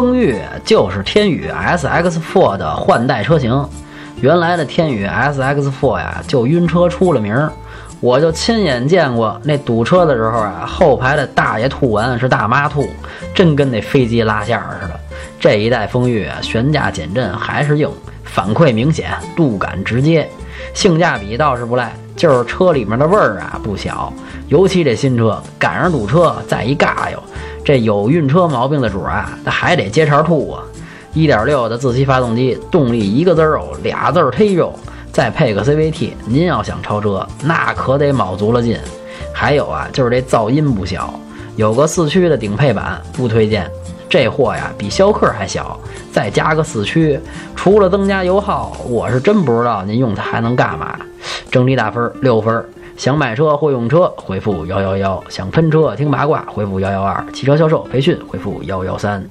风裕就是天宇 SX4 的换代车型。原来的天宇 SX4 呀，就晕车出了名儿。我就亲眼见过那堵车的时候啊，后排的大爷吐完是大妈吐，真跟那飞机拉线儿似的。这一代风裕啊，悬架减震还是硬，反馈明显，路感直接，性价比倒是不赖，就是车里面的味儿啊不小。尤其这新车赶上堵车，再一尬悠，这有晕车毛病的主啊，那还得接茬吐啊。1.6的自吸发动机，动力一个字儿肉，俩字儿忒肉。再配个 CVT，您要想超车，那可得卯足了劲。还有啊，就是这噪音不小，有个四驱的顶配版不推荐。这货呀，比逍客还小，再加个四驱，除了增加油耗，我是真不知道您用它还能干嘛。整体打分六分。想买车或用车，回复幺幺幺；想喷车听八卦，回复幺幺二；汽车销售培训，回复幺幺三。